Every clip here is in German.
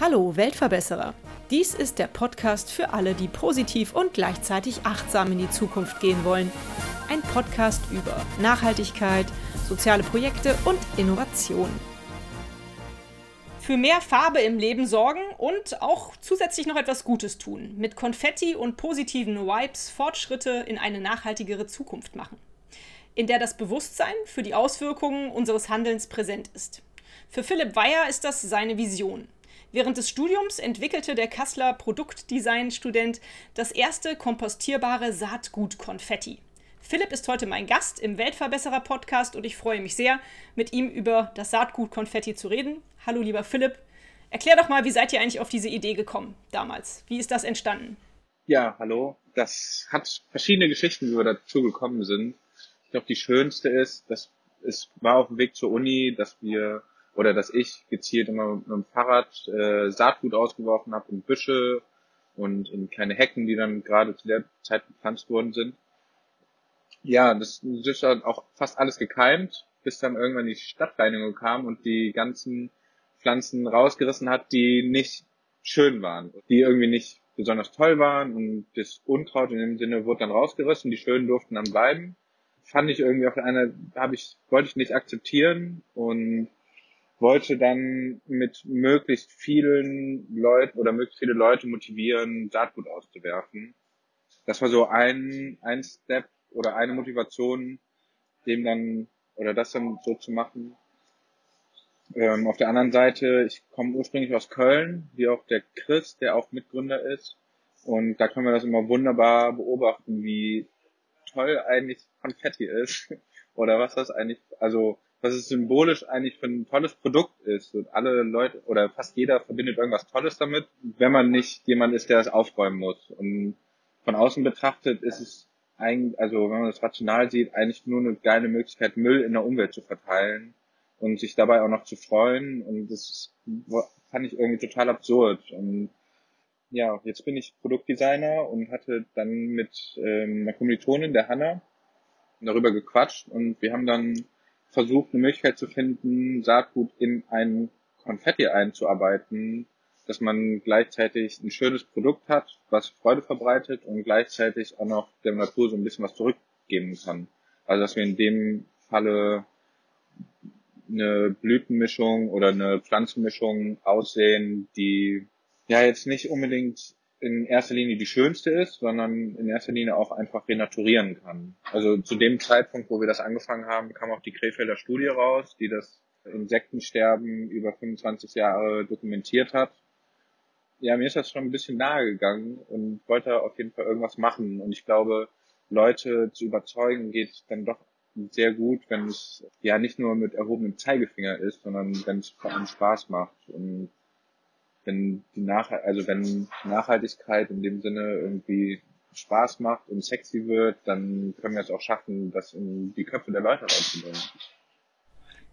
Hallo Weltverbesserer. Dies ist der Podcast für alle, die positiv und gleichzeitig achtsam in die Zukunft gehen wollen. Ein Podcast über Nachhaltigkeit, soziale Projekte und Innovation. Für mehr Farbe im Leben sorgen und auch zusätzlich noch etwas Gutes tun. Mit Konfetti und positiven Vibes Fortschritte in eine nachhaltigere Zukunft machen. In der das Bewusstsein für die Auswirkungen unseres Handelns präsent ist. Für Philipp Weyer ist das seine Vision. Während des Studiums entwickelte der Kasseler Produktdesign-Student das erste kompostierbare Saatgut-Konfetti. Philipp ist heute mein Gast im Weltverbesserer-Podcast und ich freue mich sehr, mit ihm über das Saatgut-Konfetti zu reden. Hallo, lieber Philipp. Erklär doch mal, wie seid ihr eigentlich auf diese Idee gekommen damals? Wie ist das entstanden? Ja, hallo. Das hat verschiedene Geschichten, wie wir dazu gekommen sind. Ich glaube, die schönste ist, dass es war auf dem Weg zur Uni, dass wir oder dass ich gezielt immer mit dem Fahrrad äh, Saatgut ausgeworfen habe in Büsche und in kleine Hecken, die dann gerade zu der Zeit gepflanzt worden sind. Ja, das, das hat auch fast alles gekeimt, bis dann irgendwann die Stadtreinigung kam und die ganzen Pflanzen rausgerissen hat, die nicht schön waren, die irgendwie nicht besonders toll waren und das Unkraut in dem Sinne wurde dann rausgerissen, die schönen durften dann bleiben. Fand ich irgendwie auf der einen, habe ich, wollte ich nicht akzeptieren und wollte dann mit möglichst vielen Leuten oder möglichst viele Leute motivieren, Saatgut auszuwerfen. Das war so ein, ein Step oder eine Motivation, dem dann, oder das dann so zu machen. Ähm, auf der anderen Seite, ich komme ursprünglich aus Köln, wie auch der Chris, der auch Mitgründer ist. Und da können wir das immer wunderbar beobachten, wie toll eigentlich Konfetti ist. Oder was das eigentlich, also was es symbolisch eigentlich für ein tolles Produkt ist. Und alle Leute oder fast jeder verbindet irgendwas Tolles damit, wenn man nicht jemand ist, der das aufräumen muss. Und von außen betrachtet ist es eigentlich, also wenn man das rational sieht, eigentlich nur eine geile Möglichkeit, Müll in der Umwelt zu verteilen und sich dabei auch noch zu freuen. Und das fand ich irgendwie total absurd. Und ja, jetzt bin ich Produktdesigner und hatte dann mit ähm, einer Kommilitonin, der Hanna, darüber gequatscht und wir haben dann versucht, eine Möglichkeit zu finden, Saatgut in ein Konfetti einzuarbeiten, dass man gleichzeitig ein schönes Produkt hat, was Freude verbreitet und gleichzeitig auch noch der Natur so ein bisschen was zurückgeben kann. Also dass wir in dem Falle eine Blütenmischung oder eine Pflanzenmischung aussehen, die ja jetzt nicht unbedingt in erster Linie die schönste ist, sondern in erster Linie auch einfach renaturieren kann. Also zu dem Zeitpunkt, wo wir das angefangen haben, kam auch die Krefelder Studie raus, die das Insektensterben über 25 Jahre dokumentiert hat. Ja, mir ist das schon ein bisschen nahe gegangen und wollte auf jeden Fall irgendwas machen. Und ich glaube, Leute zu überzeugen geht dann doch sehr gut, wenn es ja nicht nur mit erhobenem Zeigefinger ist, sondern wenn es vor allem Spaß macht. Und wenn die Nach also wenn Nachhaltigkeit in dem Sinne irgendwie Spaß macht und sexy wird, dann können wir es auch schaffen, das in die Köpfe der Leute reinzubringen.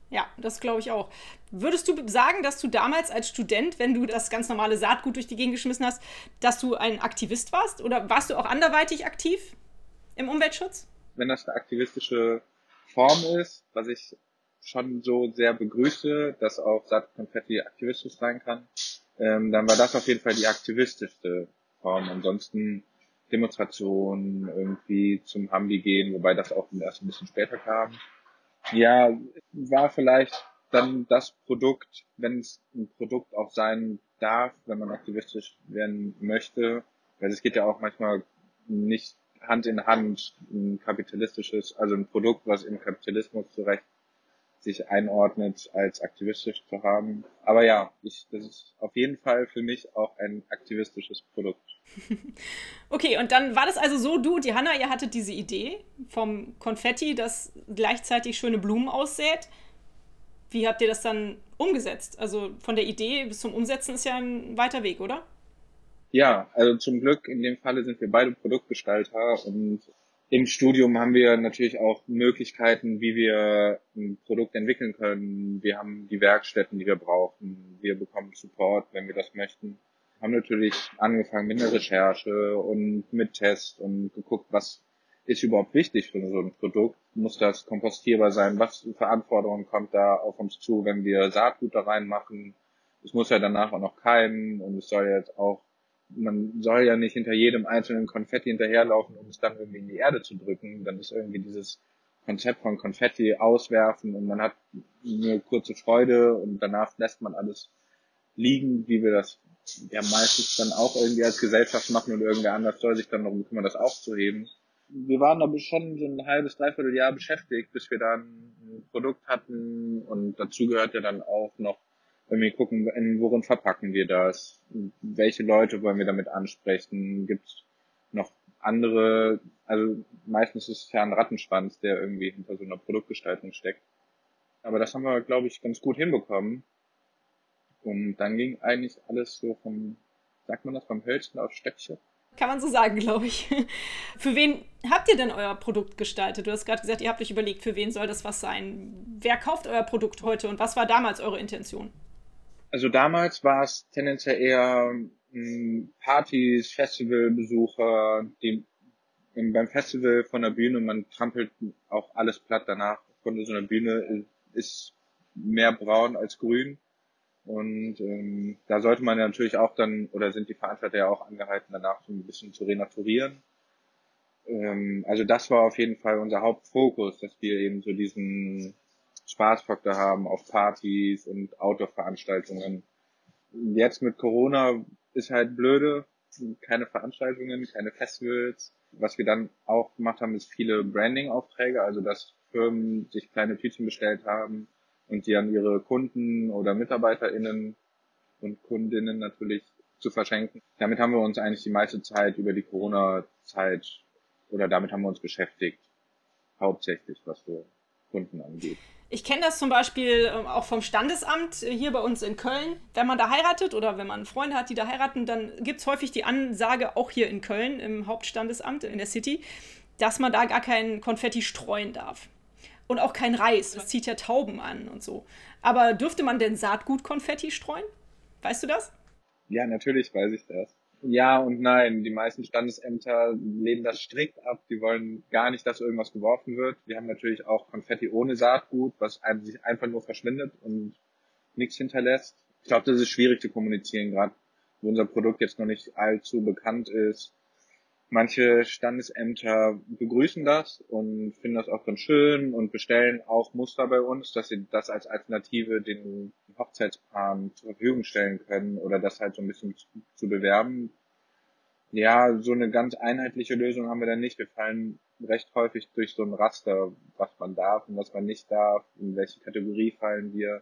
Ja, das glaube ich auch. Würdest du sagen, dass du damals als Student, wenn du das ganz normale Saatgut durch die Gegend geschmissen hast, dass du ein Aktivist warst? Oder warst du auch anderweitig aktiv im Umweltschutz? Wenn das eine aktivistische Form ist, was ich schon so sehr begrüße, dass auch Saatkonfetti aktivistisch sein kann, ähm, dann war das auf jeden Fall die aktivistischste Form. Ansonsten Demonstrationen irgendwie zum Hambi gehen, wobei das auch erst ein bisschen später kam. Ja, war vielleicht dann das Produkt, wenn es ein Produkt auch sein darf, wenn man aktivistisch werden möchte, weil es geht ja auch manchmal nicht Hand in Hand ein kapitalistisches, also ein Produkt, was im Kapitalismus zurecht sich einordnet, als aktivistisch zu haben. Aber ja, ich, das ist auf jeden Fall für mich auch ein aktivistisches Produkt. okay, und dann war das also so, du und die Hanna, ihr hattet diese Idee vom Konfetti, das gleichzeitig schöne Blumen aussät. Wie habt ihr das dann umgesetzt? Also von der Idee bis zum Umsetzen ist ja ein weiter Weg, oder? Ja, also zum Glück in dem Falle sind wir beide Produktgestalter und im Studium haben wir natürlich auch Möglichkeiten, wie wir ein Produkt entwickeln können. Wir haben die Werkstätten, die wir brauchen. Wir bekommen Support, wenn wir das möchten. Haben natürlich angefangen mit einer Recherche und mit Test und geguckt, was ist überhaupt wichtig für so ein Produkt? Muss das kompostierbar sein? Was für Anforderungen kommt da auf uns zu, wenn wir Saatgut da reinmachen? Es muss ja danach auch noch keimen und es soll jetzt auch, man soll ja nicht hinter jedem einzelnen Konfetti hinterherlaufen, um es dann irgendwie in die Erde zu drücken. Dann ist irgendwie dieses Konzept von Konfetti auswerfen und man hat eine kurze Freude und danach lässt man alles liegen, wie wir das ja meistens dann auch irgendwie als Gesellschaft machen und irgendwer anders soll sich dann darum kümmern, das aufzuheben wir waren aber schon so ein halbes, dreiviertel Jahr beschäftigt, bis wir dann ein Produkt hatten und dazu gehört ja dann auch noch, wenn wir gucken, in worin verpacken wir das, welche Leute wollen wir damit ansprechen, gibt noch andere, also meistens ist es ja ein Rattenschwanz, der irgendwie hinter so einer Produktgestaltung steckt. Aber das haben wir, glaube ich, ganz gut hinbekommen. Und dann ging eigentlich alles so vom, sagt man das, vom Hölzchen auf Stöckchen. Kann man so sagen, glaube ich. Für wen habt ihr denn euer Produkt gestaltet? Du hast gerade gesagt, ihr habt euch überlegt, für wen soll das was sein? Wer kauft euer Produkt heute und was war damals eure Intention? Also damals war es tendenziell eher hm, Partys, Festivalbesucher, die beim Festival von der Bühne, man trampelt auch alles platt danach von so einer Bühne, ist mehr braun als grün. Und ähm, da sollte man ja natürlich auch dann, oder sind die Veranstalter ja auch angehalten, danach so ein bisschen zu renaturieren. Ähm, also das war auf jeden Fall unser Hauptfokus, dass wir eben so diesen Spaßfaktor haben auf Partys und Outdoor-Veranstaltungen. Jetzt mit Corona ist halt blöde, keine Veranstaltungen, keine Festivals. Was wir dann auch gemacht haben, ist viele Branding-Aufträge, also dass Firmen sich kleine Tütchen bestellt haben, und die an ihre Kunden oder MitarbeiterInnen und Kundinnen natürlich zu verschenken. Damit haben wir uns eigentlich die meiste Zeit über die Corona-Zeit oder damit haben wir uns beschäftigt. Hauptsächlich, was so Kunden angeht. Ich kenne das zum Beispiel ähm, auch vom Standesamt äh, hier bei uns in Köln. Wenn man da heiratet oder wenn man Freunde hat, die da heiraten, dann gibt es häufig die Ansage, auch hier in Köln im Hauptstandesamt in der City, dass man da gar kein Konfetti streuen darf und auch kein Reis. Das zieht ja Tauben an und so. Aber dürfte man denn Saatgut-Konfetti streuen? Weißt du das? Ja, natürlich weiß ich das. Ja und nein. Die meisten Standesämter lehnen das strikt ab. Die wollen gar nicht, dass irgendwas geworfen wird. Wir haben natürlich auch Konfetti ohne Saatgut, was einem sich einfach nur verschwindet und nichts hinterlässt. Ich glaube, das ist schwierig zu kommunizieren, gerade wo unser Produkt jetzt noch nicht allzu bekannt ist Manche Standesämter begrüßen das und finden das auch ganz schön und bestellen auch Muster bei uns, dass sie das als Alternative den Hochzeitspaaren zur Verfügung stellen können oder das halt so ein bisschen zu, zu bewerben. Ja, so eine ganz einheitliche Lösung haben wir dann nicht. Wir fallen recht häufig durch so ein Raster, was man darf und was man nicht darf, in welche Kategorie fallen wir.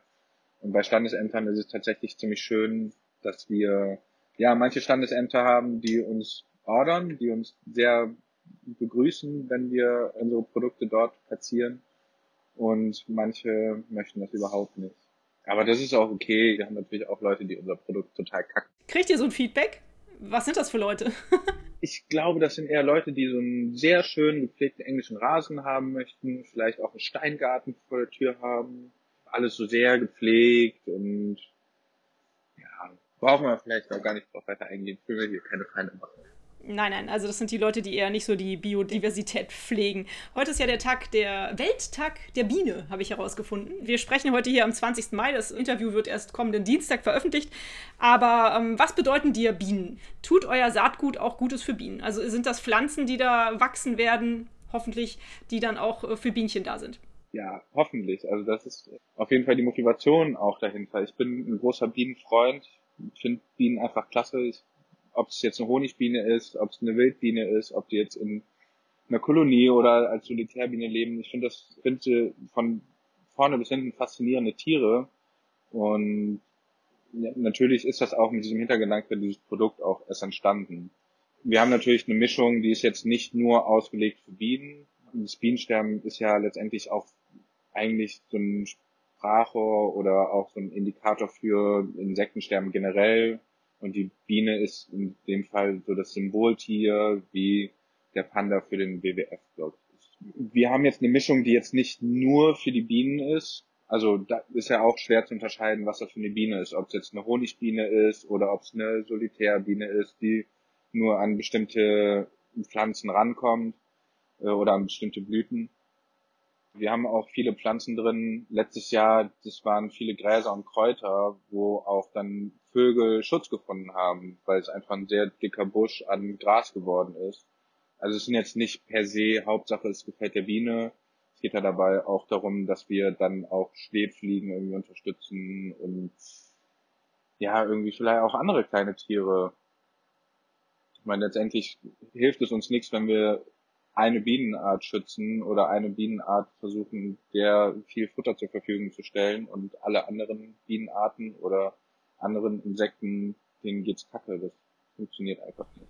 Und bei Standesämtern ist es tatsächlich ziemlich schön, dass wir ja manche Standesämter haben, die uns ordern, die uns sehr begrüßen, wenn wir unsere Produkte dort platzieren. Und manche möchten das überhaupt nicht. Aber das ist auch okay. Wir haben natürlich auch Leute, die unser Produkt total kacken. Kriegt ihr so ein Feedback? Was sind das für Leute? ich glaube, das sind eher Leute, die so einen sehr schönen gepflegten englischen Rasen haben möchten, vielleicht auch einen Steingarten vor der Tür haben. Alles so sehr gepflegt und ja, brauchen wir vielleicht auch gar nicht drauf weiter eingehen. Können wir hier keine Feinde machen. Nein, nein, also das sind die Leute, die eher nicht so die Biodiversität pflegen. Heute ist ja der Tag der Welttag der Biene, habe ich herausgefunden. Wir sprechen heute hier am 20. Mai. Das Interview wird erst kommenden Dienstag veröffentlicht. Aber ähm, was bedeuten dir Bienen? Tut euer Saatgut auch Gutes für Bienen? Also sind das Pflanzen, die da wachsen werden, hoffentlich, die dann auch äh, für Bienchen da sind? Ja, hoffentlich. Also das ist auf jeden Fall die Motivation auch dahinter. Ich bin ein großer Bienenfreund. Finde Bienen einfach klasse. Ich ob es jetzt eine Honigbiene ist, ob es eine Wildbiene ist, ob die jetzt in einer Kolonie oder als Solitärbiene leben. Ich finde das finde von vorne bis hinten faszinierende Tiere und natürlich ist das auch mit diesem Hintergedanke dieses Produkt auch erst entstanden. Wir haben natürlich eine Mischung, die ist jetzt nicht nur ausgelegt für Bienen. Das Bienensterben ist ja letztendlich auch eigentlich so ein Sprachrohr oder auch so ein Indikator für Insektensterben generell. Und die Biene ist in dem Fall so das Symboltier wie der Panda für den WWF-Blog. Wir haben jetzt eine Mischung, die jetzt nicht nur für die Bienen ist. Also da ist ja auch schwer zu unterscheiden, was das für eine Biene ist. Ob es jetzt eine Honigbiene ist oder ob es eine Solitärbiene ist, die nur an bestimmte Pflanzen rankommt. äh, oder an bestimmte Blüten. Wir haben auch viele Pflanzen drin. Letztes Jahr, das waren viele Gräser und Kräuter, wo auch dann Vögel Schutz gefunden haben, weil es einfach ein sehr dicker Busch an Gras geworden ist. Also es sind jetzt nicht per se Hauptsache, es gefällt der Biene. Es geht ja dabei auch darum, dass wir dann auch Schwebfliegen irgendwie unterstützen und ja, irgendwie vielleicht auch andere kleine Tiere. Ich meine, letztendlich hilft es uns nichts, wenn wir eine Bienenart schützen oder eine Bienenart versuchen, der viel Futter zur Verfügung zu stellen und alle anderen Bienenarten oder anderen Insekten, denen geht's kacke. Das funktioniert einfach nicht.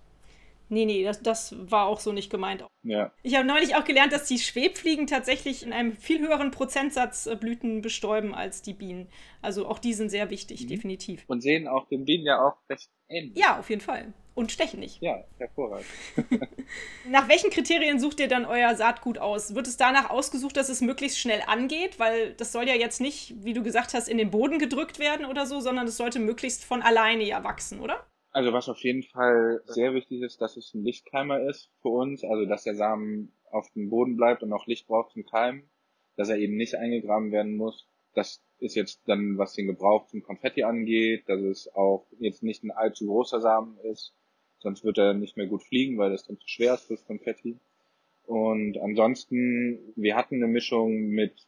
Nee, nee, das, das war auch so nicht gemeint. Ja. Ich habe neulich auch gelernt, dass die Schwebfliegen tatsächlich in einem viel höheren Prozentsatz äh, Blüten bestäuben als die Bienen. Also auch die sind sehr wichtig, mhm. definitiv. Und sehen auch den Bienen ja auch recht ähnlich. Ja, auf jeden Fall. Und stechen nicht. Ja, hervorragend. Nach welchen Kriterien sucht ihr dann euer Saatgut aus? Wird es danach ausgesucht, dass es möglichst schnell angeht? Weil das soll ja jetzt nicht, wie du gesagt hast, in den Boden gedrückt werden oder so, sondern es sollte möglichst von alleine ja wachsen, oder? Also was auf jeden Fall sehr wichtig ist, dass es ein Lichtkeimer ist für uns, also dass der Samen auf dem Boden bleibt und auch Licht braucht zum Keimen, dass er eben nicht eingegraben werden muss. Das ist jetzt dann, was den Gebrauch zum Konfetti angeht, dass es auch jetzt nicht ein allzu großer Samen ist, sonst wird er nicht mehr gut fliegen, weil das dann zu schwer ist fürs Konfetti. Und ansonsten, wir hatten eine Mischung mit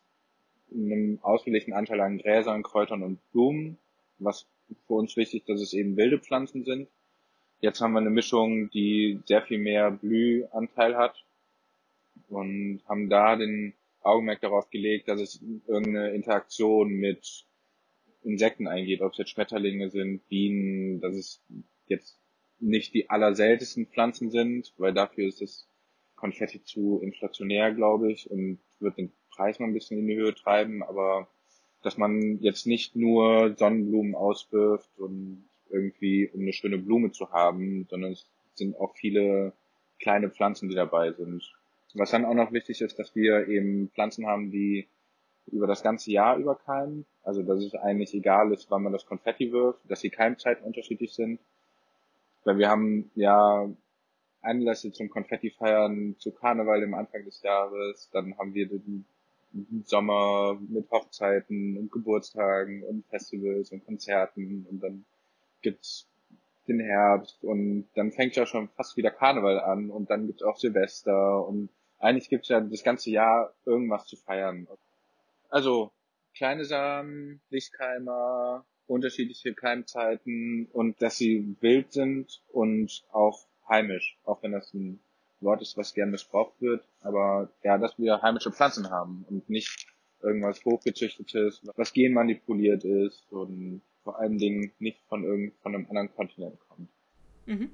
einem ausgeglichen Anteil an Gräsern, Kräutern und Blumen, was für uns wichtig, dass es eben wilde Pflanzen sind. Jetzt haben wir eine Mischung, die sehr viel mehr Blühanteil hat und haben da den Augenmerk darauf gelegt, dass es irgendeine Interaktion mit Insekten eingeht, ob es jetzt Schmetterlinge sind, Bienen, dass es jetzt nicht die allerseltensten Pflanzen sind, weil dafür ist das Konfetti zu inflationär, glaube ich, und wird den Preis noch ein bisschen in die Höhe treiben, aber dass man jetzt nicht nur Sonnenblumen auswirft und irgendwie um eine schöne Blume zu haben, sondern es sind auch viele kleine Pflanzen, die dabei sind. Was dann auch noch wichtig ist, dass wir eben Pflanzen haben, die über das ganze Jahr über keimen. Also dass es eigentlich egal ist, wann man das Konfetti wirft, dass die Keimzeiten unterschiedlich sind. Weil wir haben ja Anlässe zum Konfetti feiern zu Karneval im Anfang des Jahres, dann haben wir den Sommer mit Hochzeiten und Geburtstagen und Festivals und Konzerten. Und dann gibt's den Herbst. Und dann fängt ja schon fast wieder Karneval an. Und dann gibt's auch Silvester. Und eigentlich gibt's ja das ganze Jahr irgendwas zu feiern. Also kleine Samen, Lichtkeimer, unterschiedliche Keimzeiten und dass sie wild sind und auch heimisch, auch wenn das ein Wort ist, was gern missbraucht wird, aber ja, dass wir heimische Pflanzen haben und nicht irgendwas hochgezüchtetes, was genmanipuliert ist und vor allen Dingen nicht von irgend von einem anderen Kontinent kommt. Mhm.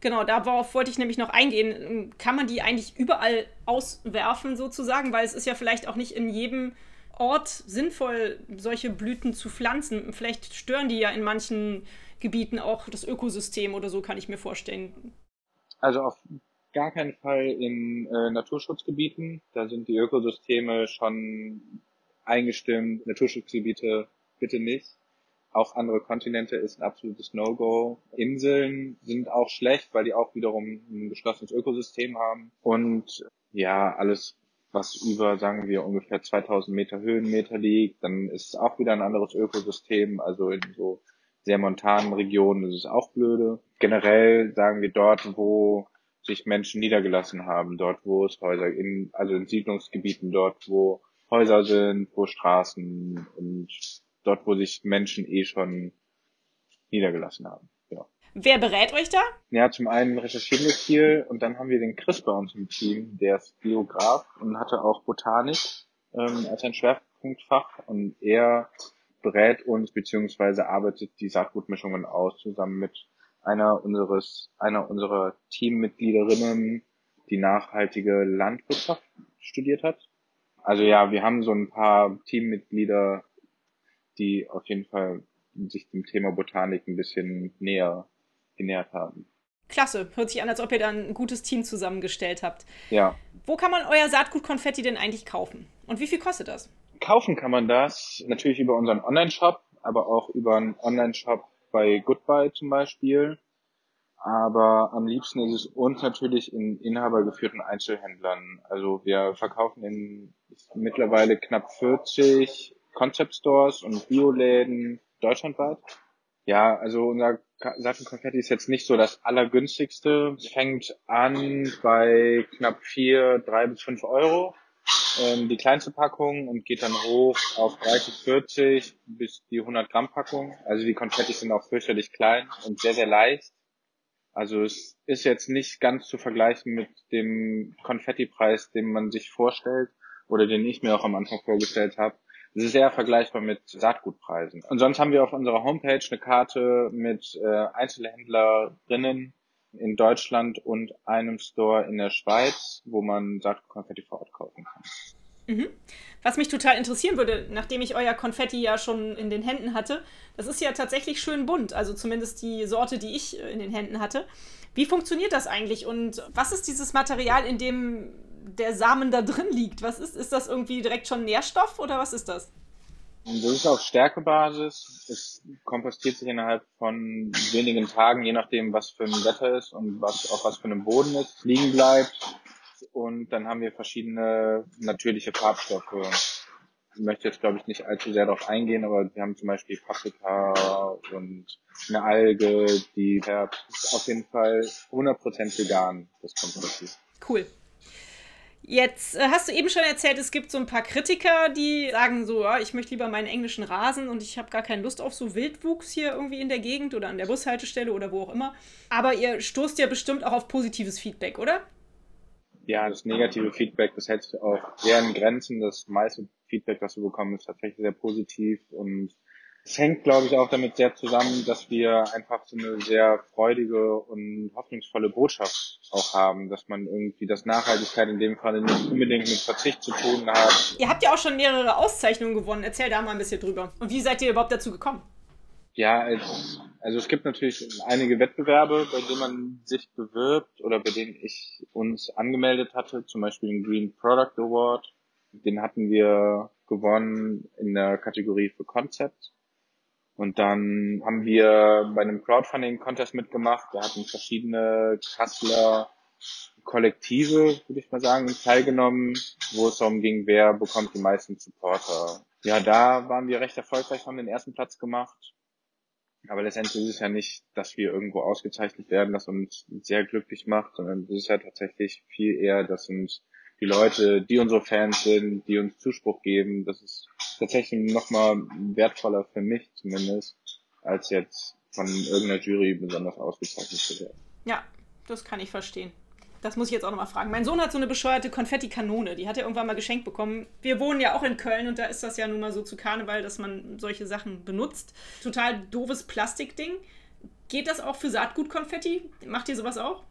Genau, darauf wollte ich nämlich noch eingehen. Kann man die eigentlich überall auswerfen sozusagen, weil es ist ja vielleicht auch nicht in jedem Ort sinnvoll, solche Blüten zu pflanzen. Vielleicht stören die ja in manchen Gebieten auch das Ökosystem oder so, kann ich mir vorstellen. Also auf gar keinen Fall in äh, Naturschutzgebieten. Da sind die Ökosysteme schon eingestimmt. Naturschutzgebiete bitte nicht. Auch andere Kontinente ist ein absolutes No-Go. Inseln sind auch schlecht, weil die auch wiederum ein geschlossenes Ökosystem haben. Und ja, alles, was über, sagen wir, ungefähr 2000 Meter Höhenmeter liegt, dann ist es auch wieder ein anderes Ökosystem. Also in so sehr montanen Regionen ist es auch blöde. Generell sagen wir dort, wo sich Menschen niedergelassen haben, dort wo es Häuser, in, also in Siedlungsgebieten, dort wo Häuser sind, wo Straßen und dort wo sich Menschen eh schon niedergelassen haben. Wer berät euch da? Ja, zum einen recherchieren wir viel und dann haben wir den Chris bei uns im Team, der ist Geograf und hatte auch Botanik ähm, als ein Schwerpunktfach und er berät uns beziehungsweise arbeitet die Saatgutmischungen aus zusammen mit einer unseres, einer unserer Teammitgliederinnen, die nachhaltige Landwirtschaft studiert hat. Also ja, wir haben so ein paar Teammitglieder, die auf jeden Fall sich dem Thema Botanik ein bisschen näher genähert haben. Klasse, hört sich an, als ob ihr dann ein gutes Team zusammengestellt habt. Ja. Wo kann man euer Saatgut-Konfetti denn eigentlich kaufen? Und wie viel kostet das? Kaufen kann man das natürlich über unseren Online-Shop, aber auch über einen Online-Shop bei Goodbye zum Beispiel. aber am liebsten ist es uns natürlich in inhabergeführten Einzelhändlern. Also wir verkaufen in mittlerweile knapp 40 Concept Stores und Bioläden deutschlandweit. Ja, also unser Sattelkonfetti ist jetzt nicht so das allergünstigste. Es fängt an bei knapp vier, drei bis fünf Euro. Ähm, die kleinste Packung und geht dann hoch auf 30, 40 bis die 100 Gramm Packung. Also die Konfetti sind auch fürchterlich klein und sehr, sehr leicht. Also es ist jetzt nicht ganz zu vergleichen mit dem Konfettipreis, den man sich vorstellt oder den ich mir auch am Anfang vorgestellt habe. Es ist sehr vergleichbar mit Saatgutpreisen. Und sonst haben wir auf unserer Homepage eine Karte mit äh, Einzelhändlerinnen in Deutschland und einem Store in der Schweiz, wo man Saatgutkonfetti vor Ort kaufen kann. Mhm. Was mich total interessieren würde, nachdem ich euer Konfetti ja schon in den Händen hatte, das ist ja tatsächlich schön bunt, also zumindest die Sorte, die ich äh, in den Händen hatte. Wie funktioniert das eigentlich und was ist dieses Material, in dem der Samen da drin liegt? Was ist, ist das irgendwie direkt schon Nährstoff oder was ist das? Das ist auf Stärkebasis. Es kompostiert sich innerhalb von wenigen Tagen, je nachdem, was für ein Wetter ist und was auf was für einem Boden es liegen bleibt. Und dann haben wir verschiedene natürliche Farbstoffe. Ich möchte jetzt, glaube ich, nicht allzu sehr darauf eingehen, aber wir haben zum Beispiel Paprika und eine Alge, die färbt. Ist auf jeden Fall 100% vegan, das Kompostiert. Cool. Jetzt äh, hast du eben schon erzählt, es gibt so ein paar Kritiker, die sagen so, ja, ich möchte lieber meinen englischen Rasen und ich habe gar keine Lust auf so Wildwuchs hier irgendwie in der Gegend oder an der Bushaltestelle oder wo auch immer. Aber ihr stoßt ja bestimmt auch auf positives Feedback, oder? Ja, das negative Feedback, das hält sich auch sehr in Grenzen. Das meiste Feedback, was wir bekommen, ist tatsächlich sehr positiv und es hängt, glaube ich, auch damit sehr zusammen, dass wir einfach so eine sehr freudige und hoffnungsvolle Botschaft auch haben, dass man irgendwie das Nachhaltigkeit in dem Fall nicht unbedingt mit Verzicht zu tun hat. Ihr habt ja auch schon mehrere Auszeichnungen gewonnen. Erzähl da mal ein bisschen drüber. Und wie seid ihr überhaupt dazu gekommen? Ja, als, also es gibt natürlich einige Wettbewerbe, bei denen man sich bewirbt oder bei denen ich uns angemeldet hatte, zum Beispiel den Green Product Award. Den hatten wir gewonnen in der Kategorie für Concept. Und dann haben wir bei einem Crowdfunding-Contest mitgemacht. Da hatten verschiedene Kasseler Kollektive, würde ich mal sagen, teilgenommen, wo es darum ging, wer bekommt die meisten Supporter. Ja, da waren wir recht erfolgreich, haben den ersten Platz gemacht. Aber letztendlich ist es ja nicht, dass wir irgendwo ausgezeichnet werden, das uns sehr glücklich macht, sondern es ist ja tatsächlich viel eher, dass uns die Leute, die unsere Fans sind, die uns Zuspruch geben, das ist tatsächlich nochmal wertvoller für mich zumindest, als jetzt von irgendeiner Jury besonders ausgezeichnet zu werden. Ja, das kann ich verstehen. Das muss ich jetzt auch nochmal fragen. Mein Sohn hat so eine bescheuerte Konfettikanone, die hat er irgendwann mal geschenkt bekommen. Wir wohnen ja auch in Köln und da ist das ja nun mal so zu Karneval, dass man solche Sachen benutzt. Total doofes Plastikding. Geht das auch für Saatgutkonfetti? Macht ihr sowas auch?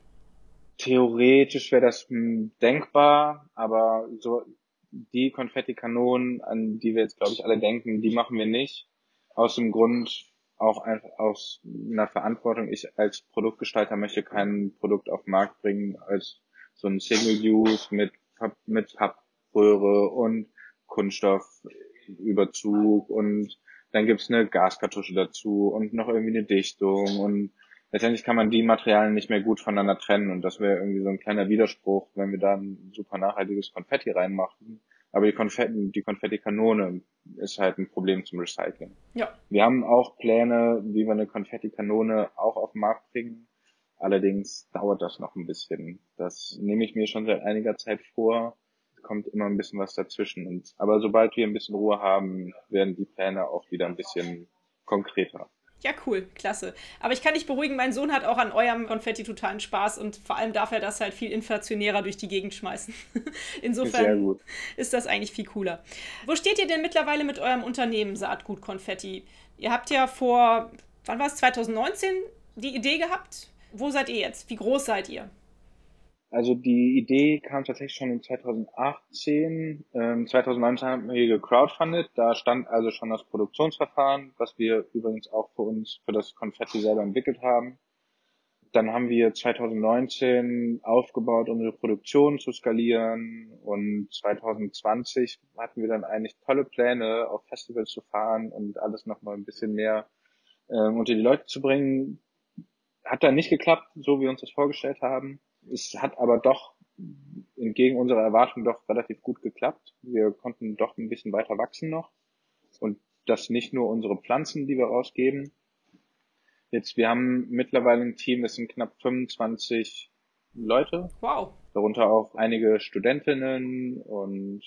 Theoretisch wäre das denkbar, aber so die Konfettikanonen, an die wir jetzt glaube ich alle denken, die machen wir nicht. Aus dem Grund auch einfach aus einer Verantwortung. Ich als Produktgestalter möchte kein Produkt auf den Markt bringen als so ein Single Use mit mit Pappröhre und Kunststoffüberzug und dann gibt's eine Gaskartusche dazu und noch irgendwie eine Dichtung und letztendlich kann man die Materialien nicht mehr gut voneinander trennen und das wäre irgendwie so ein kleiner Widerspruch, wenn wir da ein super nachhaltiges Konfetti reinmachen. Aber die Konfetti, die Konfettikanone ist halt ein Problem zum Recycling. Ja. Wir haben auch Pläne, wie wir eine Konfettikanone auch auf den Markt bringen. Allerdings dauert das noch ein bisschen. Das nehme ich mir schon seit einiger Zeit vor. Es kommt immer ein bisschen was dazwischen. Und, aber sobald wir ein bisschen Ruhe haben, werden die Pläne auch wieder ein bisschen konkreter. Ja, cool, klasse. Aber ich kann dich beruhigen, mein Sohn hat auch an eurem Konfetti totalen Spaß und vor allem darf er das halt viel inflationärer durch die Gegend schmeißen. Insofern ist das eigentlich viel cooler. Wo steht ihr denn mittlerweile mit eurem Unternehmen Saatgut Konfetti? Ihr habt ja vor, wann war es, 2019 die Idee gehabt? Wo seid ihr jetzt? Wie groß seid ihr? Also die Idee kam tatsächlich schon in 2018. Ähm, 2019 haben wir gecrowdfundet. Da stand also schon das Produktionsverfahren, was wir übrigens auch für uns, für das Konfetti selber entwickelt haben. Dann haben wir 2019 aufgebaut, unsere Produktion zu skalieren und 2020 hatten wir dann eigentlich tolle Pläne, auf Festivals zu fahren und alles nochmal ein bisschen mehr äh, unter die Leute zu bringen hat dann nicht geklappt, so wie wir uns das vorgestellt haben. Es hat aber doch entgegen unserer Erwartung doch relativ gut geklappt. Wir konnten doch ein bisschen weiter wachsen noch. Und das nicht nur unsere Pflanzen, die wir rausgeben. Jetzt, wir haben mittlerweile ein Team, das sind knapp 25 Leute. Wow. Darunter auch einige Studentinnen und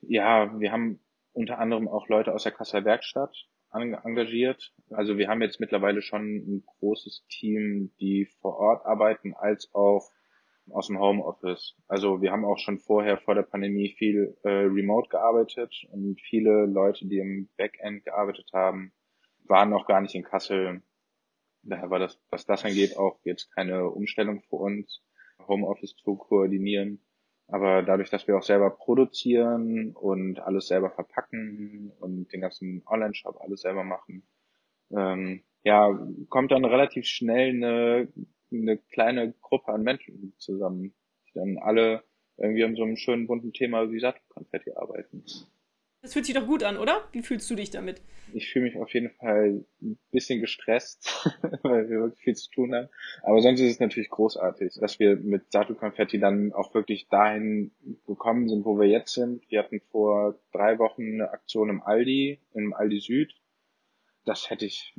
ja, wir haben unter anderem auch Leute aus der Kasseler Werkstatt engagiert. Also wir haben jetzt mittlerweile schon ein großes Team, die vor Ort arbeiten, als auch aus dem Homeoffice. Also wir haben auch schon vorher vor der Pandemie viel äh, remote gearbeitet und viele Leute, die im Backend gearbeitet haben, waren noch gar nicht in Kassel. Daher war das, was das angeht, auch jetzt keine Umstellung für uns, Homeoffice zu koordinieren. Aber dadurch, dass wir auch selber produzieren und alles selber verpacken und den ganzen Online-Shop alles selber machen, ähm, ja, kommt dann relativ schnell eine eine kleine Gruppe an Menschen zusammen, die dann alle irgendwie an so einem schönen bunten Thema wie Sattelkonfetti arbeiten. Das fühlt sich doch gut an, oder? Wie fühlst du dich damit? Ich fühle mich auf jeden Fall ein bisschen gestresst, weil wir wirklich viel zu tun haben. Aber sonst ist es natürlich großartig, dass wir mit Sattelkonfetti dann auch wirklich dahin gekommen sind, wo wir jetzt sind. Wir hatten vor drei Wochen eine Aktion im Aldi, im Aldi Süd. Das hätte ich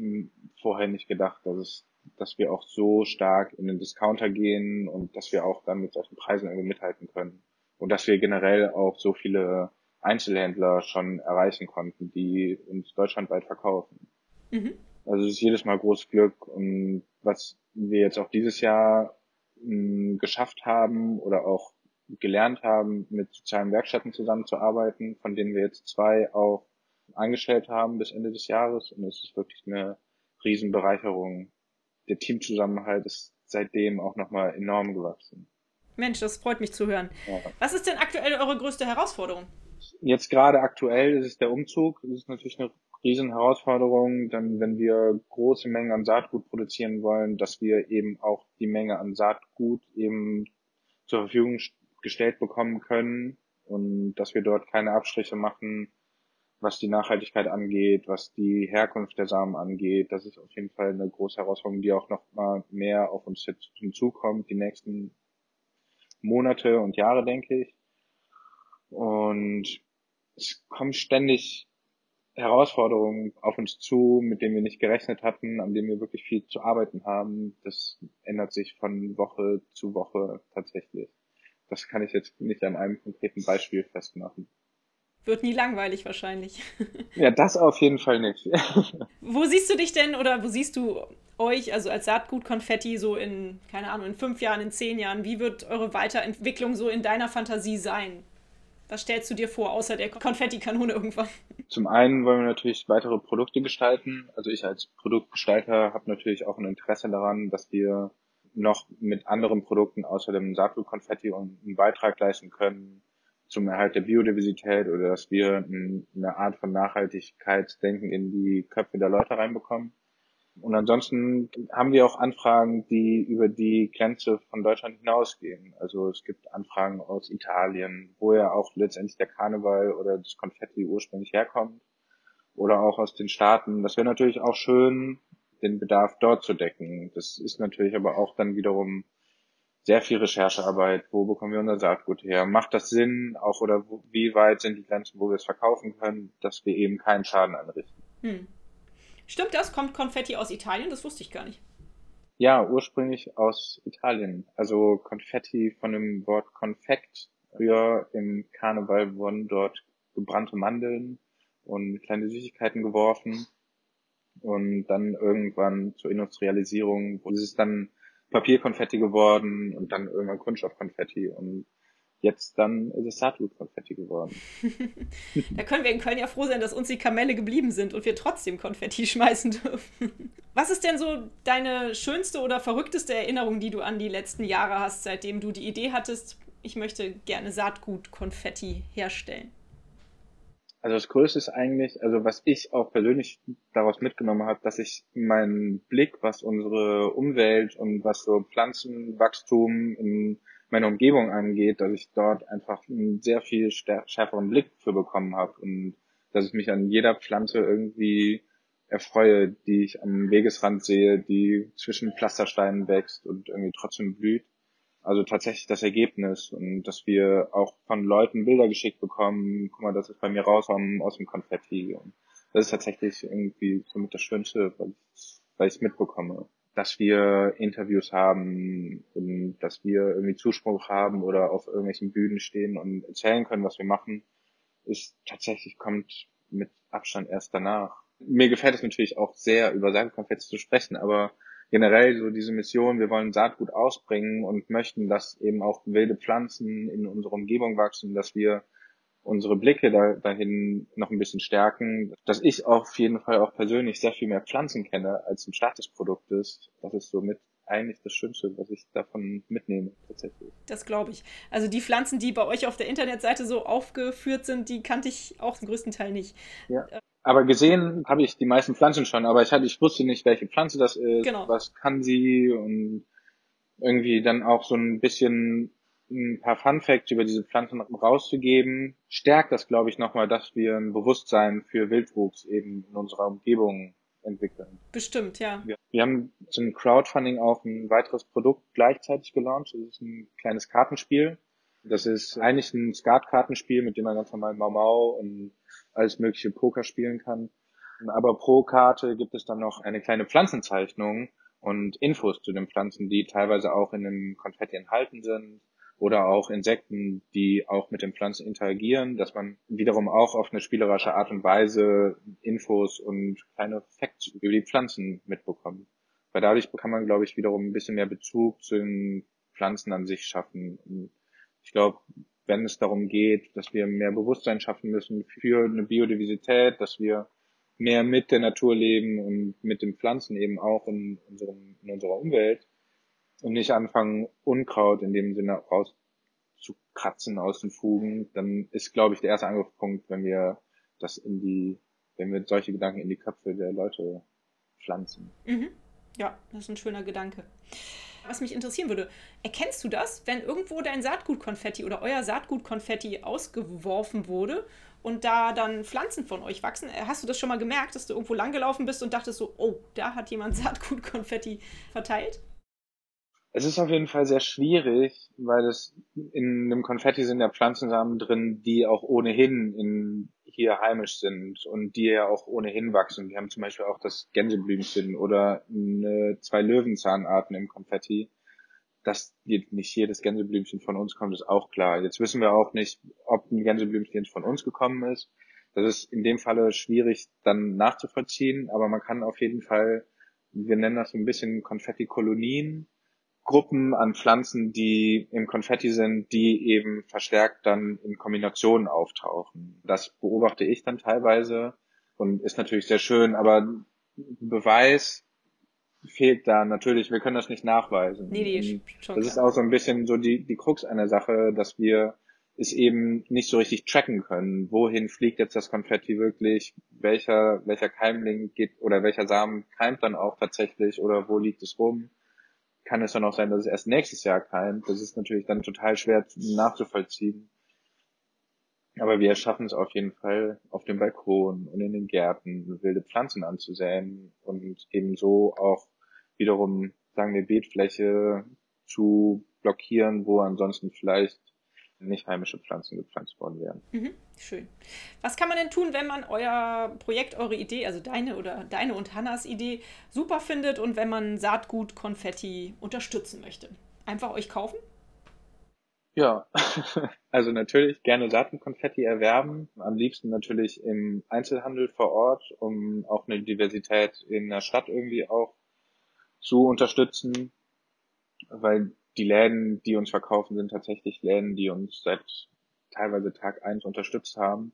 vorher nicht gedacht, dass es dass wir auch so stark in den Discounter gehen und dass wir auch dann mit solchen Preisen irgendwie mithalten können. Und dass wir generell auch so viele Einzelhändler schon erreichen konnten, die uns deutschlandweit verkaufen. Mhm. Also es ist jedes Mal großes Glück. Und was wir jetzt auch dieses Jahr mh, hm, geschafft haben oder auch gelernt haben, mit sozialen Werkstätten zusammenzuarbeiten, von denen wir jetzt zwei auch angestellt haben bis Ende des Jahres. Und es ist wirklich eine Riesenbereicherung, der Teamzusammenhalt ist seitdem auch nochmal enorm gewachsen. Mensch, das freut mich zu hören. Ja. Was ist denn aktuell eure größte Herausforderung? Jetzt gerade aktuell ist es der Umzug. Das ist natürlich eine riesen Herausforderung, dann wenn wir große Mengen an Saatgut produzieren wollen, dass wir eben auch die Menge an Saatgut eben zur Verfügung gestellt bekommen können und dass wir dort keine Abstriche machen, was die Nachhaltigkeit angeht, was die Herkunft der Samen angeht. Das ist auf jeden Fall eine große Herausforderung, die auch noch mal mehr auf uns hinzukommt, die nächsten Monate und Jahre, denke ich. Und es kommen ständig Herausforderungen auf uns zu, mit denen wir nicht gerechnet hatten, an denen wir wirklich viel zu arbeiten haben. Das ändert sich von Woche zu Woche tatsächlich. Das kann ich jetzt nicht an einem konkreten Beispiel festmachen. Wird nie langweilig wahrscheinlich. Ja, das auf jeden Fall nicht. wo siehst du dich denn oder wo siehst du euch, also als Saatgut-Konfetti, so in, keine Ahnung, in fünf Jahren, in zehn Jahren? Wie wird eure Weiterentwicklung so in deiner Fantasie sein? Was stellst du dir vor, außer der Konfettikanone irgendwann? Zum einen wollen wir natürlich weitere Produkte gestalten. Also ich als Produktgestalter habe natürlich auch ein Interesse daran, dass wir noch mit anderen Produkten außer dem Saatgut-Konfetti einen Beitrag leisten können, zum Erhalt der Biodiversität oder dass wir eine Art von Nachhaltigkeitsdenken in die Köpfe der Leute reinbekommen. Und ansonsten haben wir auch Anfragen, die über die Grenze von Deutschland hinausgehen. Also es gibt Anfragen aus Italien, wo ja auch letztendlich der Karneval oder das Konfetti ursprünglich herkommt. Oder auch aus den Staaten. Das wäre natürlich auch schön, den Bedarf dort zu decken. Das ist natürlich aber auch dann wiederum sehr viel Recherchearbeit. Wo bekommen wir unser Saatgut her? Macht das Sinn? Auch oder wie weit sind die Grenzen, wo wir es verkaufen können, dass wir eben keinen Schaden anrichten? Hm. Stimmt das? Kommt Konfetti aus Italien? Das wusste ich gar nicht. Ja, ursprünglich aus Italien. Also Konfetti von dem Wort Konfekt. Früher im Karneval wurden dort gebrannte Mandeln und kleine Süßigkeiten geworfen. Und dann irgendwann zur Industrialisierung, wo es dann Papierkonfetti geworden und dann irgendwann Kunststoffkonfetti und jetzt dann ist es Saatgutkonfetti geworden. da können wir in Köln ja froh sein, dass uns die Kamelle geblieben sind und wir trotzdem Konfetti schmeißen dürfen. Was ist denn so deine schönste oder verrückteste Erinnerung, die du an die letzten Jahre hast, seitdem du die Idee hattest, ich möchte gerne Saatgutkonfetti herstellen? Also das Größte ist eigentlich, also was ich auch persönlich daraus mitgenommen habe, dass ich meinen Blick, was unsere Umwelt und was so Pflanzenwachstum in meiner Umgebung angeht, dass ich dort einfach einen sehr viel schärferen Blick für bekommen habe und dass ich mich an jeder Pflanze irgendwie erfreue, die ich am Wegesrand sehe, die zwischen Pflastersteinen wächst und irgendwie trotzdem blüht. Also tatsächlich das Ergebnis und dass wir auch von Leuten Bilder geschickt bekommen, guck mal, das ist bei mir rauskommen aus dem Konfetti. Und das ist tatsächlich irgendwie somit das Schönste, weil ich es mitbekomme. Dass wir Interviews haben und dass wir irgendwie Zuspruch haben oder auf irgendwelchen Bühnen stehen und erzählen können, was wir machen, ist tatsächlich kommt mit Abstand erst danach. Mir gefällt es natürlich auch sehr, über Saatgutkonfetti zu sprechen, aber generell so diese Mission, wir wollen Saatgut ausbringen und möchten, dass eben auch wilde Pflanzen in unserer Umgebung wachsen, dass wir unsere Blicke da, dahin noch ein bisschen stärken, dass ich auf jeden Fall auch persönlich sehr viel mehr Pflanzen kenne als ein Start des Produktes. Das ist somit eigentlich das Schönste, was ich davon mitnehme, tatsächlich. Das glaube ich. Also die Pflanzen, die bei euch auf der Internetseite so aufgeführt sind, die kannte ich auch zum größten Teil nicht. Ja. Aber gesehen habe ich die meisten Pflanzen schon, aber ich hatte, ich wusste nicht, welche Pflanze das ist, genau. was kann sie und irgendwie dann auch so ein bisschen ein paar Fun Facts über diese Pflanzen rauszugeben, stärkt das, glaube ich, nochmal, dass wir ein Bewusstsein für Wildwuchs eben in unserer Umgebung entwickeln. Bestimmt, ja. Wir, wir haben zum Crowdfunding auch ein weiteres Produkt gleichzeitig gelauncht. Das ist ein kleines Kartenspiel. Das ist eigentlich ein Skatkartenspiel, mit dem man ganz normal Mau Mau und alles mögliche Poker spielen kann. Aber pro Karte gibt es dann noch eine kleine Pflanzenzeichnung und Infos zu den Pflanzen, die teilweise auch in dem Konfetti enthalten sind oder auch Insekten, die auch mit den Pflanzen interagieren, dass man wiederum auch auf eine spielerische Art und Weise Infos und kleine Facts über die Pflanzen mitbekommt. Weil dadurch kann man, glaube ich, wiederum ein bisschen mehr Bezug zu den Pflanzen an sich schaffen. Und ich glaube, wenn es darum geht, dass wir mehr Bewusstsein schaffen müssen für eine Biodiversität, dass wir mehr mit der Natur leben und mit den Pflanzen eben auch in, unserem, in unserer Umwelt, und nicht anfangen, Unkraut in dem Sinne rauszukratzen aus den Fugen, dann ist, glaube ich, der erste Angriffspunkt, wenn wir das in die, wenn wir solche Gedanken in die Köpfe der Leute pflanzen. Mhm. Ja, das ist ein schöner Gedanke. Was mich interessieren würde, erkennst du das, wenn irgendwo dein Saatgutkonfetti oder euer Saatgutkonfetti ausgeworfen wurde und da dann Pflanzen von euch wachsen? Hast du das schon mal gemerkt, dass du irgendwo langgelaufen bist und dachtest so, oh, da hat jemand Saatgutkonfetti verteilt? Es ist auf jeden Fall sehr schwierig, weil es in dem Konfetti sind ja Pflanzensamen drin, die auch ohnehin in, hier heimisch sind und die ja auch ohnehin wachsen. Wir haben zum Beispiel auch das Gänseblümchen oder eine, zwei Löwenzahnarten im Konfetti. Dass nicht jedes Gänseblümchen von uns kommt, ist auch klar. Jetzt wissen wir auch nicht, ob ein Gänseblümchen von uns gekommen ist. Das ist in dem Falle schwierig dann nachzuvollziehen, aber man kann auf jeden Fall, wir nennen das so ein bisschen Konfetti-Kolonien, Gruppen an Pflanzen, die im Konfetti sind, die eben verstärkt dann in Kombinationen auftauchen. Das beobachte ich dann teilweise und ist natürlich sehr schön, aber Beweis fehlt da natürlich. Wir können das nicht nachweisen. Nee, nee, schon das ist auch so ein bisschen so die, die Krux einer Sache, dass wir es eben nicht so richtig tracken können. Wohin fliegt jetzt das Konfetti wirklich? Welcher, welcher Keimling geht oder welcher Samen keimt dann auch tatsächlich oder wo liegt es rum? Kann es dann auch sein, dass es erst nächstes Jahr keimt. Das ist natürlich dann total schwer nachzuvollziehen. Aber wir schaffen es auf jeden Fall auf dem Balkon und in den Gärten wilde Pflanzen anzusäen und ebenso auch wiederum, sagen wir, Beetfläche zu blockieren, wo ansonsten vielleicht nicht heimische Pflanzen gepflanzt worden wären. Mhm, schön. Was kann man denn tun, wenn man euer Projekt, eure Idee, also deine oder deine und Hannas Idee super findet und wenn man Saatgut Konfetti unterstützen möchte? Einfach euch kaufen? Ja, also natürlich gerne Saatgutkonfetti erwerben. Am liebsten natürlich im Einzelhandel vor Ort, um auch eine Diversität in der Stadt irgendwie auch zu unterstützen, weil die Läden, die uns verkaufen, sind tatsächlich Läden, die uns seit teilweise Tag eins unterstützt haben.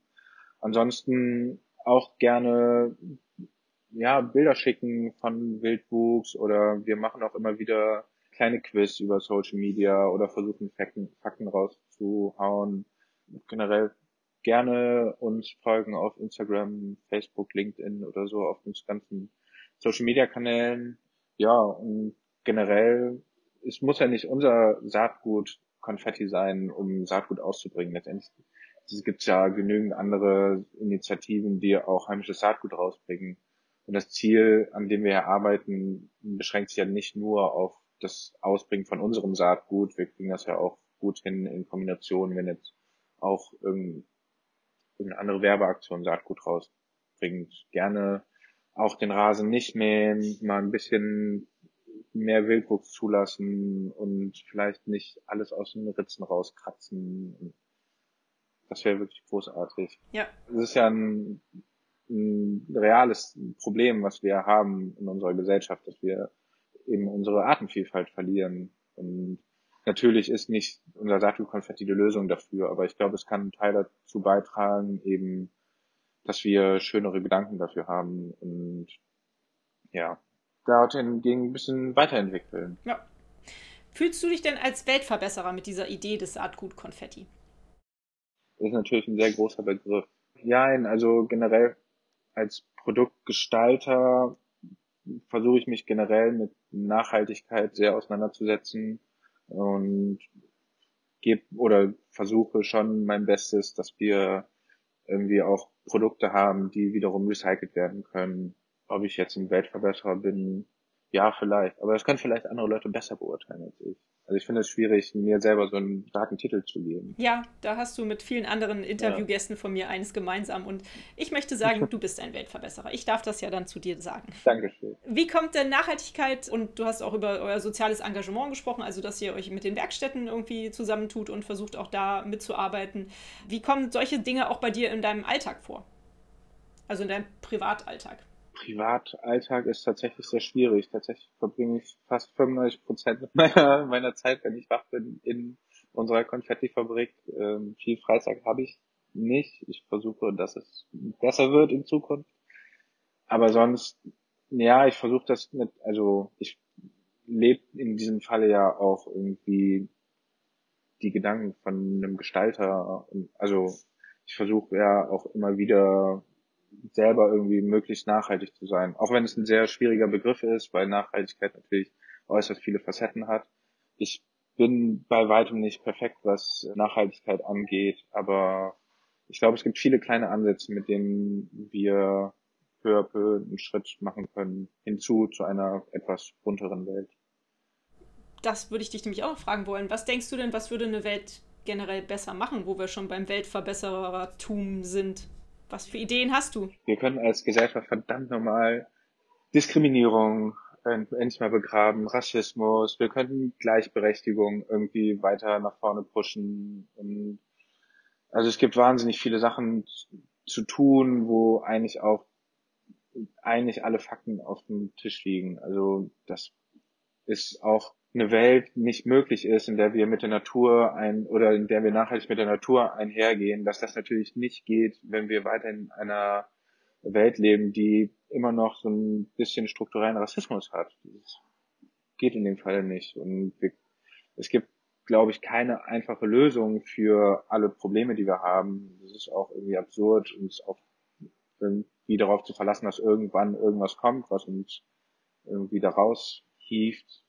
Ansonsten auch gerne ja, Bilder schicken von Wildwuchs oder wir machen auch immer wieder kleine Quiz über Social Media oder versuchen Fakten, Fakten rauszuhauen. Generell gerne uns folgen auf Instagram, Facebook, LinkedIn oder so auf uns ganzen Social Media Kanälen. Ja, und generell es muss ja nicht unser Saatgut Konfetti sein, um Saatgut auszubringen. Letztendlich es gibt ja genügend andere Initiativen, die auch heimisches Saatgut rausbringen. Und das Ziel, an dem wir hier arbeiten, beschränkt sich ja nicht nur auf das Ausbringen von unserem Saatgut. Wir kriegen das ja auch gut hin in Kombination, wenn jetzt auch irgendeine andere Werbeaktion Saatgut rausbringt. Gerne auch den Rasen nicht mähen, mal ein bisschen mehr Wildwuchs zulassen und vielleicht nicht alles aus den Ritzen rauskratzen. Das wäre wirklich großartig. Ja. Das ist ja ein, ein reales Problem, was wir haben in unserer Gesellschaft, dass wir eben unsere Artenvielfalt verlieren. Und natürlich ist nicht unser Saatgutkonfetti die Lösung dafür, aber ich glaube, es kann einen Teil dazu beitragen, eben, dass wir schönere Gedanken dafür haben und ja, dorthin gegen ein bisschen weiterentwickeln. Ja. Fühlst du dich denn als Weltverbesserer mit dieser Idee des Saatgutkonfetti? Das ist natürlich ein sehr großer Begriff. Ja, also generell als Produktgestalter versuche ich mich generell mit Nachhaltigkeit sehr auseinanderzusetzen und gebe oder versuche schon mein Bestes, dass wir irgendwie auch Produkte haben, die wiederum recycelt werden können. Ob ich jetzt ein Weltverbesserer bin, ja, vielleicht. Aber das können vielleicht andere Leute besser beurteilen als ich. Also ich finde es schwierig, mir selber so einen starken Titel zu geben. Ja, da hast du mit vielen anderen Interviewgästen ja. von mir eines gemeinsam. Und ich möchte sagen, du bist ein Weltverbesserer. Ich darf das ja dann zu dir sagen. Dankeschön. Wie kommt denn Nachhaltigkeit, und du hast auch über euer soziales Engagement gesprochen, also dass ihr euch mit den Werkstätten irgendwie zusammentut und versucht auch da mitzuarbeiten. Wie kommen solche Dinge auch bei dir in deinem Alltag vor? Also in deinem Privatalltag? Privatalltag ist tatsächlich sehr schwierig. Tatsächlich verbringe ich fast 95 Prozent meiner, meiner Zeit, wenn ich wach bin, in unserer Konfettifabrik. Ähm, viel Freizeit habe ich nicht. Ich versuche, dass es besser wird in Zukunft. Aber sonst, ja, ich versuche das mit, also ich lebe in diesem Falle ja auch irgendwie die Gedanken von einem Gestalter. Also ich versuche ja auch immer wieder selber irgendwie möglichst nachhaltig zu sein. Auch wenn es ein sehr schwieriger Begriff ist, weil Nachhaltigkeit natürlich äußerst viele Facetten hat. Ich bin bei weitem nicht perfekt, was Nachhaltigkeit angeht, aber ich glaube, es gibt viele kleine Ansätze, mit denen wir peu à peu einen Schritt machen können hinzu zu einer etwas bunteren Welt. Das würde ich dich nämlich auch fragen wollen. Was denkst du denn, was würde eine Welt generell besser machen, wo wir schon beim Weltverbesserertum sind? Was für Ideen hast du? Wir können als Gesellschaft verdammt normal Diskriminierung endlich mal begraben, Rassismus, wir könnten Gleichberechtigung irgendwie weiter nach vorne pushen. Und also es gibt wahnsinnig viele Sachen zu tun, wo eigentlich auch eigentlich alle Fakten auf dem Tisch liegen. Also das ist auch eine Welt nicht möglich ist, in der wir mit der Natur ein oder in der wir nachhaltig mit der Natur einhergehen, dass das natürlich nicht geht, wenn wir weiter in einer Welt leben, die immer noch so ein bisschen strukturellen Rassismus hat. Das geht in dem Fall nicht. Und wir, es gibt, glaube ich, keine einfache Lösung für alle Probleme, die wir haben. Das ist auch irgendwie absurd, uns auch irgendwie darauf zu verlassen, dass irgendwann irgendwas kommt, was uns irgendwie da raushieft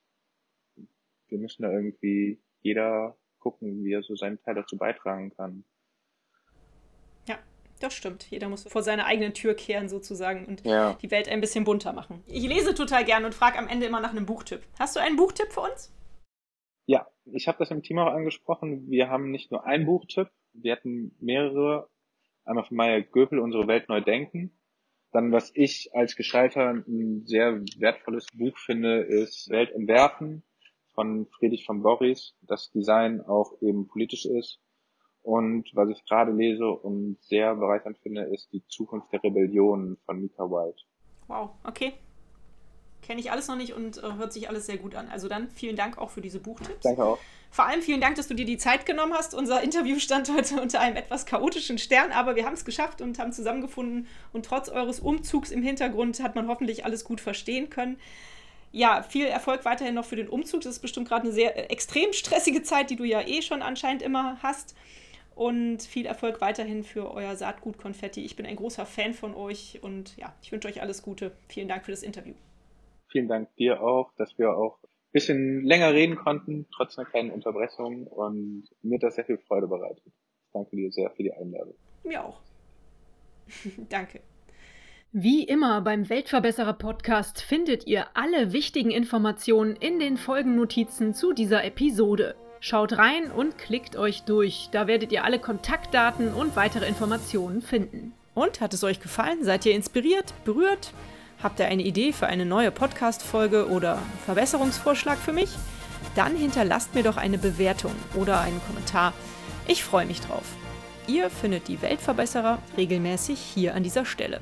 wir müssen da irgendwie jeder gucken, wie er so seinen Teil dazu beitragen kann. Ja, das stimmt. Jeder muss vor seine eigene Tür kehren sozusagen und ja. die Welt ein bisschen bunter machen. Ich lese total gern und frage am Ende immer nach einem Buchtipp. Hast du einen Buchtipp für uns? Ja, ich habe das im Team auch angesprochen. Wir haben nicht nur einen Buchtipp, wir hatten mehrere. Einmal von Maya Göpel, Unsere Welt neu denken. Dann, was ich als Gestalter ein sehr wertvolles Buch finde, ist Welt entwerfen von Friedrich von Boris, das Design auch eben politisch ist. Und was ich gerade lese und sehr bereichernd finde, ist die Zukunft der Rebellion von Mika White. Wow, okay. Kenne ich alles noch nicht und äh, hört sich alles sehr gut an. Also dann vielen Dank auch für diese Buchtipps. Danke auch. Vor allem vielen Dank, dass du dir die Zeit genommen hast. Unser Interview stand heute unter einem etwas chaotischen Stern, aber wir haben es geschafft und haben zusammengefunden. Und trotz eures Umzugs im Hintergrund hat man hoffentlich alles gut verstehen können ja, viel Erfolg weiterhin noch für den Umzug. Das ist bestimmt gerade eine sehr äh, extrem stressige Zeit, die du ja eh schon anscheinend immer hast. Und viel Erfolg weiterhin für euer Saatgut-Konfetti. Ich bin ein großer Fan von euch und ja, ich wünsche euch alles Gute. Vielen Dank für das Interview. Vielen Dank dir auch, dass wir auch ein bisschen länger reden konnten, trotz einer kleinen Unterbrechung. Und mir hat das sehr viel Freude bereitet. Danke dir sehr für die Einladung. Mir auch. Danke. Wie immer beim Weltverbesserer Podcast findet ihr alle wichtigen Informationen in den Folgennotizen zu dieser Episode. Schaut rein und klickt euch durch, da werdet ihr alle Kontaktdaten und weitere Informationen finden. Und hat es euch gefallen? Seid ihr inspiriert, berührt? Habt ihr eine Idee für eine neue Podcast-Folge oder Verbesserungsvorschlag für mich? Dann hinterlasst mir doch eine Bewertung oder einen Kommentar. Ich freue mich drauf. Ihr findet die Weltverbesserer regelmäßig hier an dieser Stelle.